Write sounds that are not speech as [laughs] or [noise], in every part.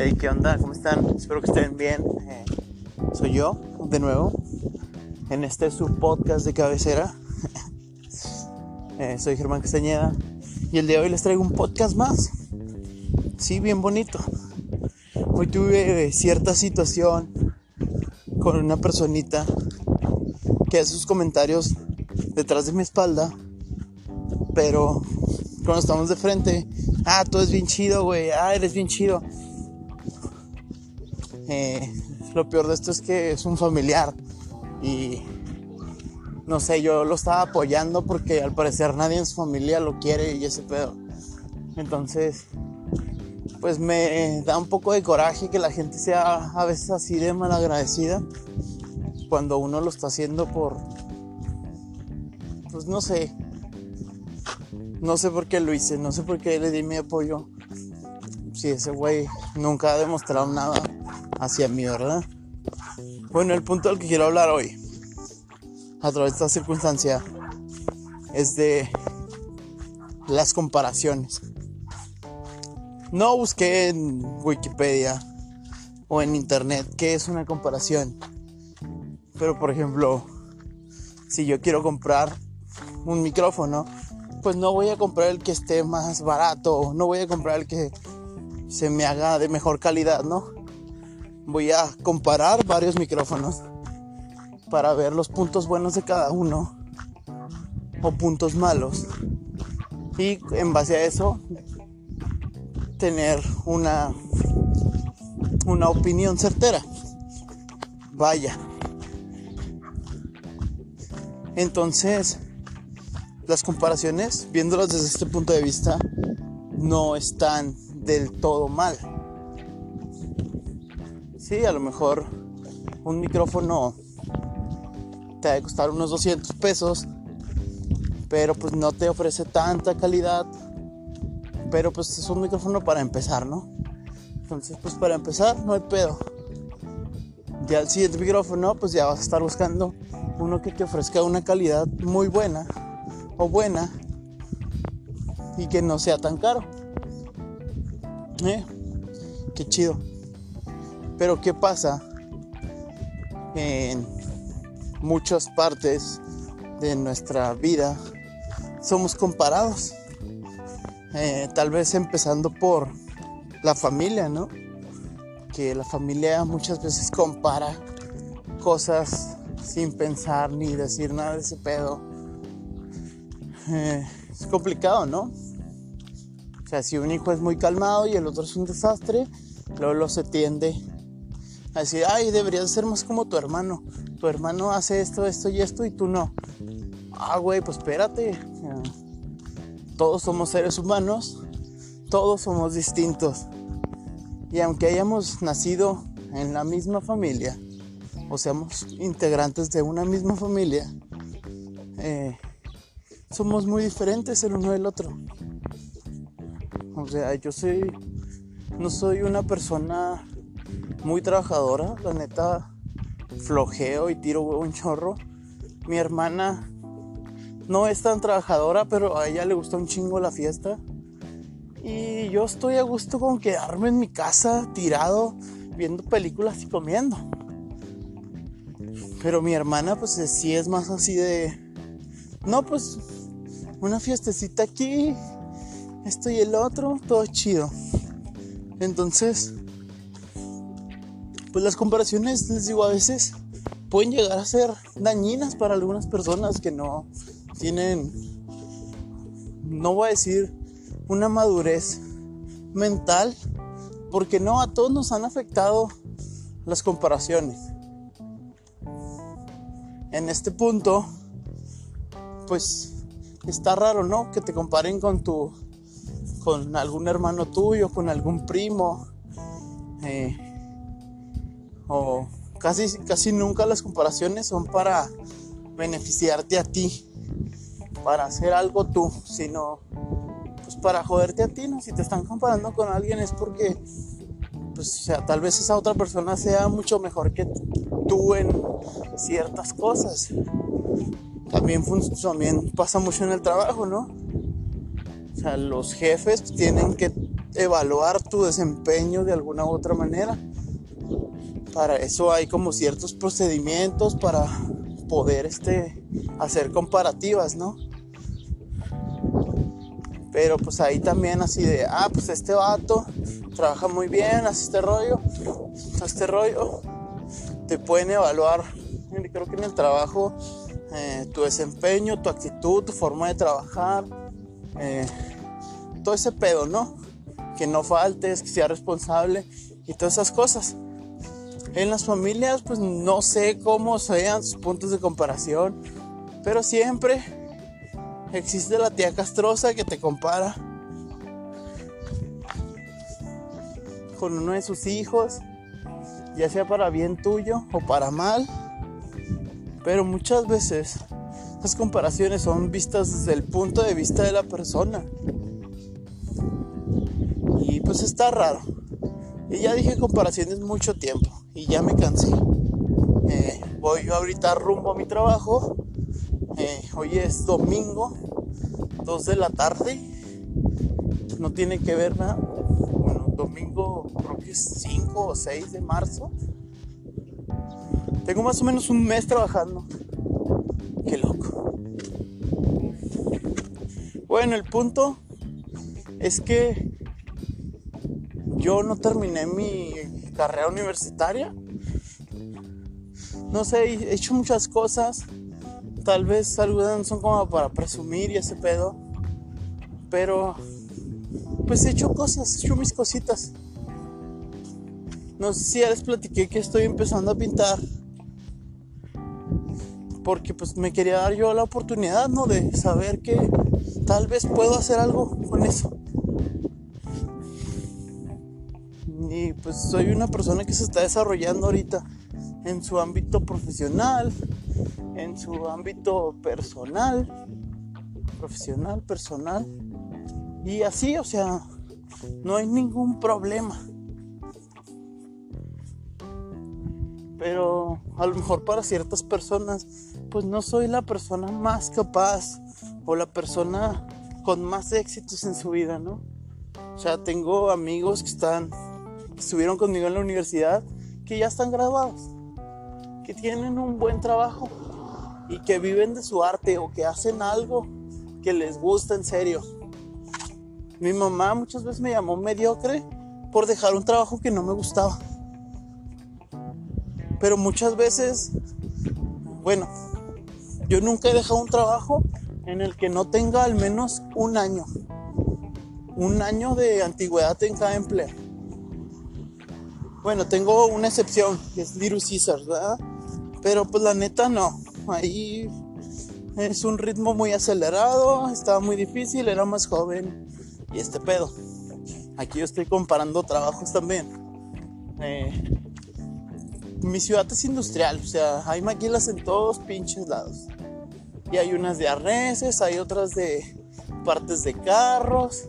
Hey, ¿qué onda? ¿Cómo están? Espero que estén bien. Eh, soy yo, de nuevo, en este subpodcast de cabecera. [laughs] Eh, soy Germán Castañeda y el día de hoy les traigo un podcast más. Sí, bien bonito. Hoy tuve cierta situación con una personita que hace sus comentarios detrás de mi espalda, pero cuando estamos de frente, ah, todo es bien chido, güey, ah, eres bien chido. Eh, lo peor de esto es que es un familiar y no sé, yo lo estaba apoyando porque al parecer nadie en su familia lo quiere y ese pedo. Entonces, pues me da un poco de coraje que la gente sea a veces así de malagradecida cuando uno lo está haciendo por, pues no sé, no sé por qué lo hice, no sé por qué le di mi apoyo. Si ese güey nunca ha demostrado nada hacia mí, ¿verdad? Bueno, el punto del que quiero hablar hoy, a través de esta circunstancia, es de las comparaciones. No busqué en Wikipedia o en internet qué es una comparación. Pero por ejemplo, si yo quiero comprar un micrófono, pues no voy a comprar el que esté más barato, no voy a comprar el que se me haga de mejor calidad, ¿no? Voy a comparar varios micrófonos para ver los puntos buenos de cada uno o puntos malos. Y en base a eso tener una una opinión certera. Vaya. Entonces, las comparaciones, viéndolas desde este punto de vista, no están del todo mal. Sí, a lo mejor un micrófono te a costar unos 200 pesos, pero pues no te ofrece tanta calidad. Pero pues es un micrófono para empezar, ¿no? Entonces, pues para empezar, no hay pedo. Ya el siguiente micrófono, pues ya vas a estar buscando uno que te ofrezca una calidad muy buena o buena y que no sea tan caro. ¿Eh? Qué chido. Pero ¿qué pasa? En muchas partes de nuestra vida somos comparados. Eh, tal vez empezando por la familia, ¿no? Que la familia muchas veces compara cosas sin pensar ni decir nada de ese pedo. Eh, es complicado, ¿no? O sea, si un hijo es muy calmado y el otro es un desastre, luego se tiende a decir, ay, deberías ser más como tu hermano. Tu hermano hace esto, esto y esto y tú no. Ah, güey, pues espérate. Todos somos seres humanos, todos somos distintos. Y aunque hayamos nacido en la misma familia, o seamos integrantes de una misma familia, eh, somos muy diferentes el uno del otro. O sea, yo soy, no soy una persona muy trabajadora, la neta, flojeo y tiro un chorro. Mi hermana no es tan trabajadora, pero a ella le gusta un chingo la fiesta. Y yo estoy a gusto con quedarme en mi casa tirado, viendo películas y comiendo. Pero mi hermana pues sí es más así de... No, pues una fiestecita aquí, esto y el otro, todo chido. Entonces, pues las comparaciones, les digo, a veces pueden llegar a ser dañinas para algunas personas que no tienen, no voy a decir una madurez mental, porque no, a todos nos han afectado las comparaciones. En este punto, pues está raro, ¿no? Que te comparen con tu, con algún hermano tuyo, con algún primo, eh, o casi, casi nunca las comparaciones son para beneficiarte a ti, para hacer algo tú, sino pues para joderte a ti, ¿no? Si te están comparando con alguien es porque, pues, o sea, tal vez esa otra persona sea mucho mejor que tú en ciertas cosas. También, también pasa mucho en el trabajo, ¿no? O sea, los jefes tienen que evaluar tu desempeño de alguna u otra manera. Para eso hay como ciertos procedimientos para poder este, hacer comparativas, ¿no? Pero pues ahí también así de, ah, pues este vato trabaja muy bien, hace este rollo, hace este rollo. Te pueden evaluar, creo que en el trabajo, eh, tu desempeño, tu actitud, tu forma de trabajar, eh, todo ese pedo, ¿no? Que no faltes, que sea responsable y todas esas cosas. En las familias, pues no sé cómo sean sus puntos de comparación, pero siempre existe la tía castrosa que te compara con uno de sus hijos, ya sea para bien tuyo o para mal. Pero muchas veces las comparaciones son vistas desde el punto de vista de la persona. Y pues está raro. Y ya dije comparaciones mucho tiempo y ya me cansé. Eh, voy yo ahorita rumbo a mi trabajo. Eh, hoy es domingo, 2 de la tarde. No tiene que ver nada. Bueno, domingo creo que es 5 o 6 de marzo. Tengo más o menos un mes trabajando. Qué loco. Bueno, el punto es que yo no terminé mi carrera universitaria. No sé, he hecho muchas cosas. Tal vez algunas son como para presumir y ese pedo. Pero, pues he hecho cosas, he hecho mis cositas. No sé si ya les platiqué que estoy empezando a pintar. Porque pues me quería dar yo la oportunidad, ¿no? De saber que tal vez puedo hacer algo con eso. y pues soy una persona que se está desarrollando ahorita en su ámbito profesional, en su ámbito personal, profesional, personal. Y así, o sea, no hay ningún problema. Pero a lo mejor para ciertas personas, pues no soy la persona más capaz o la persona con más éxitos en su vida, ¿no? O sea, tengo amigos que están estuvieron conmigo en la universidad que ya están graduados, que tienen un buen trabajo y que viven de su arte o que hacen algo que les gusta en serio. Mi mamá muchas veces me llamó mediocre por dejar un trabajo que no me gustaba. Pero muchas veces, bueno, yo nunca he dejado un trabajo en el que no tenga al menos un año. Un año de antigüedad en cada empleo. Bueno, tengo una excepción, que es Little Caesars, ¿verdad? Pero pues la neta no. Ahí es un ritmo muy acelerado, estaba muy difícil, era más joven y este pedo. Aquí yo estoy comparando trabajos también. Eh, mi ciudad es industrial, o sea, hay maquilas en todos pinches lados. Y hay unas de arneses, hay otras de partes de carros,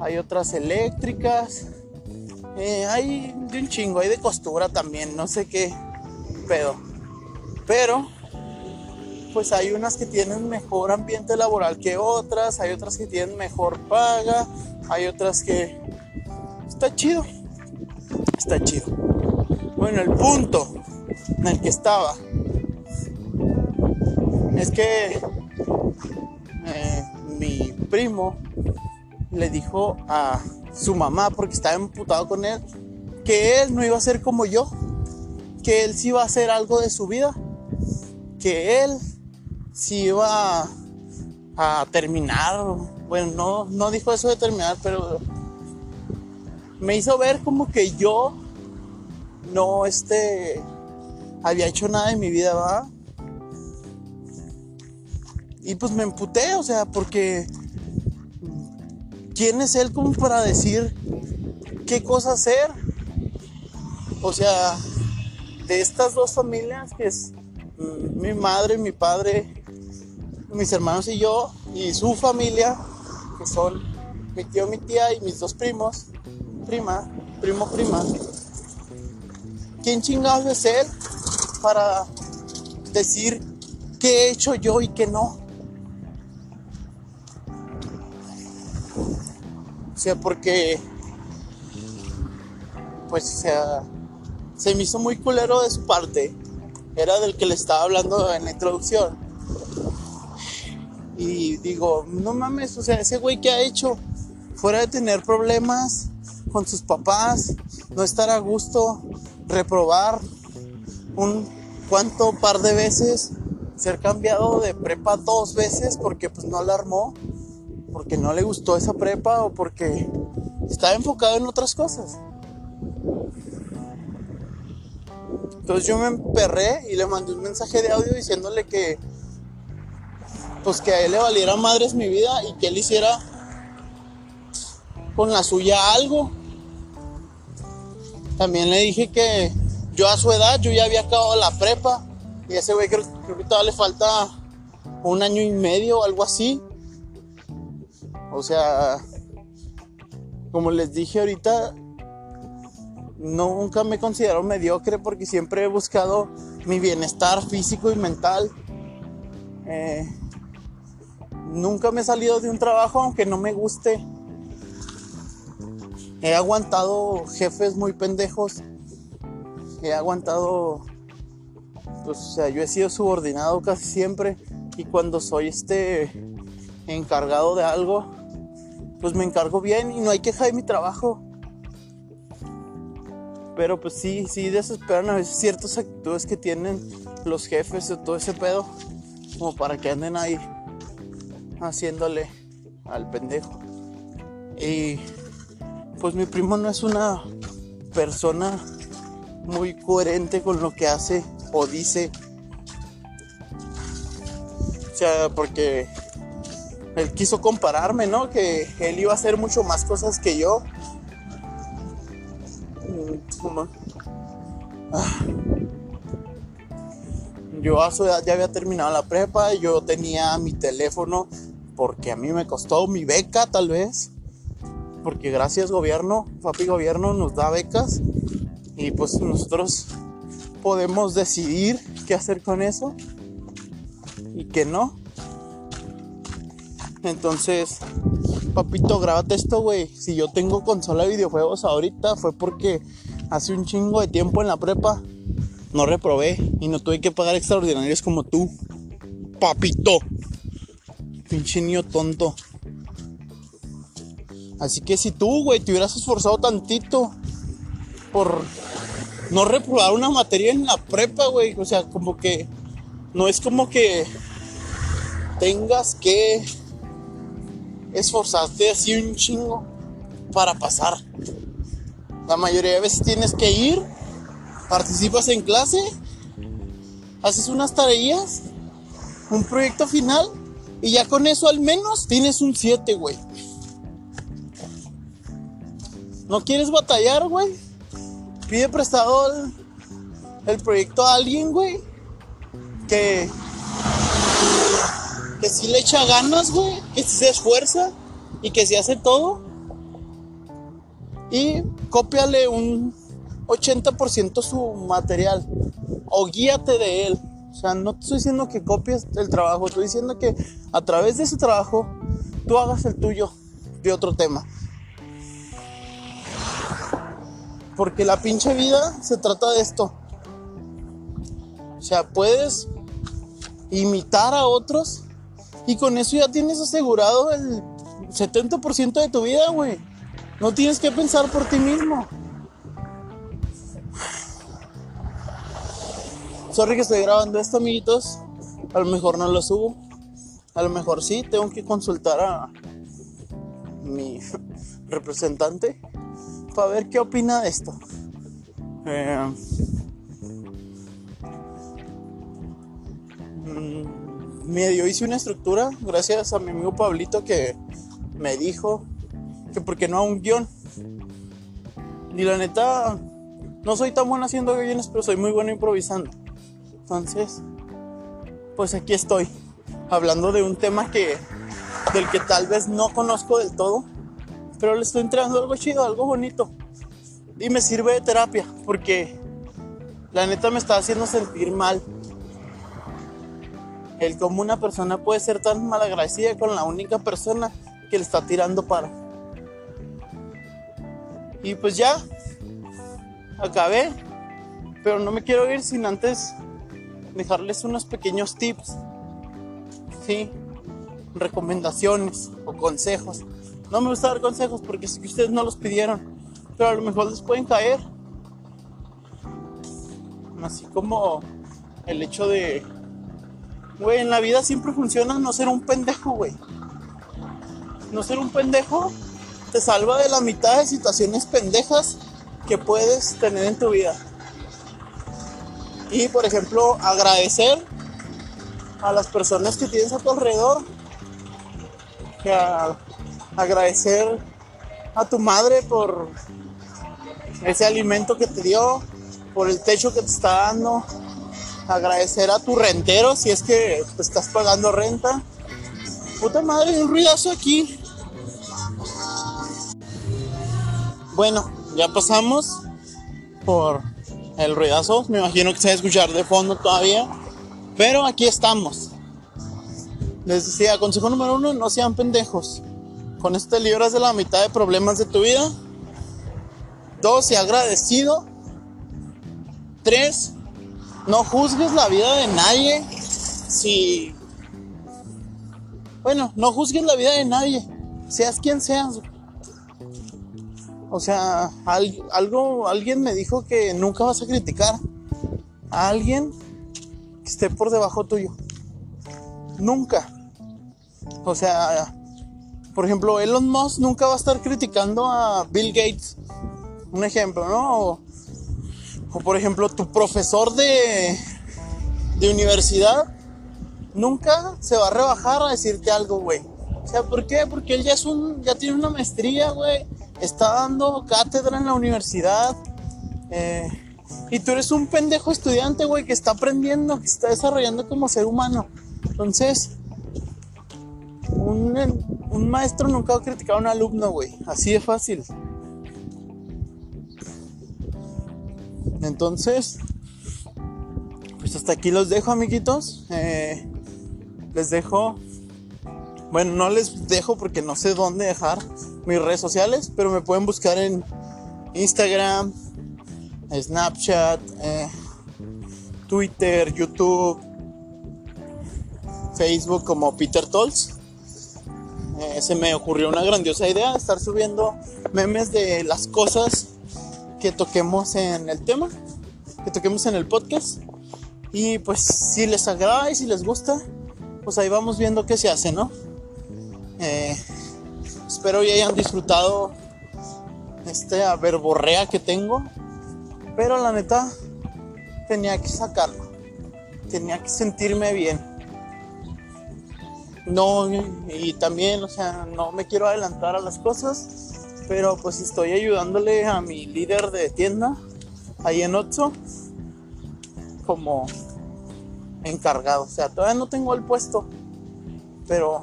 hay otras eléctricas, eh, hay de un chingo, hay de costura también, no sé qué pedo. Pero, pues hay unas que tienen mejor ambiente laboral que otras, hay otras que tienen mejor paga, hay otras que... Está chido, está chido. Bueno, el punto en el que estaba es que eh, mi primo le dijo a su mamá porque estaba emputado con él, que él no iba a ser como yo, que él sí iba a hacer algo de su vida, que él sí iba a, terminar, bueno, no, no dijo eso de terminar, pero me hizo ver como que yo no este había hecho nada en mi vida, ¿va? Y pues me emputé, o sea, porque ¿quién es él como para decir qué cosa hacer? O sea, de estas dos familias, que es mm, mi madre, mi padre, mis hermanos y yo, y su familia, que son mi tío, mi tía y mis dos primos, prima, primo, prima. ¿Quién chingados es él para decir qué he hecho yo y qué no? O sea, porque pues, o sea, se me hizo muy culero de su parte. Era del que le estaba hablando en la introducción. Y digo, no mames, o sea, ese güey que ha hecho, fuera de tener problemas con sus papás, no estar a gusto, reprobar un cuanto par de veces, ser cambiado de prepa dos veces porque pues no la armó, porque no le gustó esa prepa o porque estaba enfocado en otras cosas. Entonces yo me emperré y le mandé un mensaje de audio diciéndole que pues que a él le valiera madres mi vida y que él hiciera con la suya algo. También le dije que yo a su edad yo ya había acabado la prepa y ese güey creo, que todavía le falta un año y medio o algo así. O sea, como les dije ahorita, nunca me he considerado mediocre porque siempre he buscado mi bienestar físico y mental. Eh, nunca me he salido de un trabajo aunque no me guste. He aguantado jefes muy pendejos. He aguantado, pues, o sea, yo he sido subordinado casi siempre. Y cuando soy este encargado de algo, pues me encargo bien y no hay queja de mi trabajo. Pero pues sí, sí desesperan a veces ciertas actitudes que tienen los jefes o todo ese pedo. Como para que anden ahí haciéndole al pendejo. Y pues mi primo no es una persona muy coherente con lo que hace o dice. O sea, porque él quiso compararme, ¿no? Que él iba a hacer mucho más cosas que yo. Ah. Yo a su edad ya había terminado la prepa, yo tenía mi teléfono porque a mí me costó mi beca tal vez, porque gracias gobierno, papi gobierno nos da becas y pues nosotros podemos decidir qué hacer con eso y qué no. Entonces, papito, grábate esto, güey. Si yo tengo consola de videojuegos ahorita fue porque hace un chingo de tiempo en la prepa no reprobé y no tuve que pagar extraordinarios como tú. Papito. Pinche niño tonto. Así que si tú, güey, te hubieras esforzado tantito por no reprobar una materia en la prepa, güey. O sea, como que no es como que tengas que esforzarte así un chingo para pasar. La mayoría de veces tienes que ir, participas en clase, haces unas tareas, un proyecto final y ya con eso al menos tienes un 7, güey. ¿No quieres batallar, güey? Pide prestado el, el proyecto a alguien, güey. Que que si le echa ganas, güey, que si se esfuerza y que si hace todo. Y cópiale un 80% su material o guíate de él. O sea, no te estoy diciendo que copies el trabajo, estoy diciendo que a través de ese trabajo tú hagas el tuyo de otro tema. Porque la pinche vida se trata de esto. O sea, puedes imitar a otros y con eso ya tienes asegurado el 70% de tu vida, güey. No tienes que pensar por ti mismo. Sorry que estoy grabando esto, amiguitos. A lo mejor no lo subo. A lo mejor sí, tengo que consultar a mi [laughs] representante para ver qué opina de esto. Eh, medio hice una estructura gracias a mi amigo Pablito que me dijo que porque no a un guion. Y la neta, no soy tan bueno haciendo guiones, pero soy muy bueno improvisando. Entonces, pues aquí estoy, hablando de un tema que del que tal vez no conozco del todo, pero le estoy entregando algo chido, algo bonito. Y me sirve de terapia, porque la neta me está haciendo sentir mal el cómo una persona puede ser tan malagradecida con la única persona que le está tirando para. Y pues ya, acabé, pero no me quiero ir sin antes dejarles unos pequeños tips, sí, recomendaciones o consejos. No me gusta dar consejos porque es que ustedes no los pidieron, pero a lo mejor les pueden caer. Así como el hecho de, güey, en la vida siempre funciona no ser un pendejo, güey. No ser un pendejo te salva de la mitad de situaciones pendejas que puedes tener en tu vida. Y por ejemplo, agradecer a las personas que tienes a tu alrededor. Agradecer a tu madre por ese alimento que te dio, por el techo que te está dando. Agradecer a tu rentero si es que te estás pagando renta. Puta madre, hay un ruidazo aquí. Bueno, ya pasamos por el ruidazo. Me imagino que se va a escuchar de fondo todavía. Pero aquí estamos. Les decía, consejo número uno, no sean pendejos. Con esto te libras de la mitad de problemas de tu vida. Dos, sea agradecido. Tres, no juzgues la vida de nadie. Si... Bueno, no juzgues la vida de nadie. Seas quien seas. O sea, algo, alguien me dijo que nunca vas a criticar a alguien que esté por debajo tuyo. Nunca. O sea, por ejemplo, Elon Musk nunca va a estar criticando a Bill Gates. Un ejemplo, ¿no? O por ejemplo, tu profesor de, de universidad nunca se va a rebajar a decirte algo, güey. O sea, ¿por qué? Porque él ya es un, ya tiene una maestría, güey está dando cátedra en la universidad. Eh, y tú eres un pendejo estudiante, güey, que está aprendiendo, que está desarrollando como ser humano. Entonces, un, un maestro nunca va a criticar a un alumno, güey. Así de fácil. Entonces, pues hasta aquí los dejo, amiguitos. Eh, les dejo bueno, no les dejo porque no sé dónde dejar mis redes sociales, pero me pueden buscar en Instagram, Snapchat, eh, Twitter, YouTube, Facebook como Peter Tolls. Eh, se me ocurrió una grandiosa idea estar subiendo memes de las cosas que toquemos en el tema, que toquemos en el podcast. Y pues si les agrada y si les gusta, pues ahí vamos viendo qué se hace, ¿no? Eh, espero ya hayan disfrutado esta verborrea que tengo. Pero la neta, tenía que sacarlo. Tenía que sentirme bien. No, y también, o sea, no me quiero adelantar a las cosas. Pero pues estoy ayudándole a mi líder de tienda, ahí en Otso, como encargado. O sea, todavía no tengo el puesto. Pero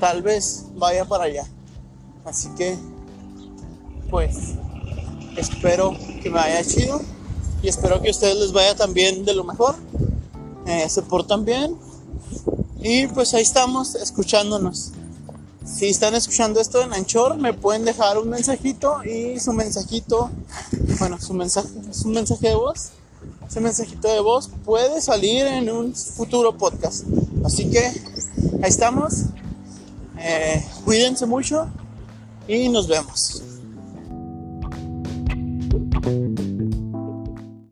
tal vez vaya para allá. Así que, pues, espero que me vaya chido y espero que a ustedes les vaya también de lo mejor. Eh, se portan bien y pues ahí estamos escuchándonos. Si están escuchando esto en Anchor, me pueden dejar un mensajito y su mensajito, bueno, su mensaje es un mensaje de voz. Ese mensajito de voz puede salir en un futuro podcast. Así que ahí estamos. Eh, cuídense mucho y nos vemos.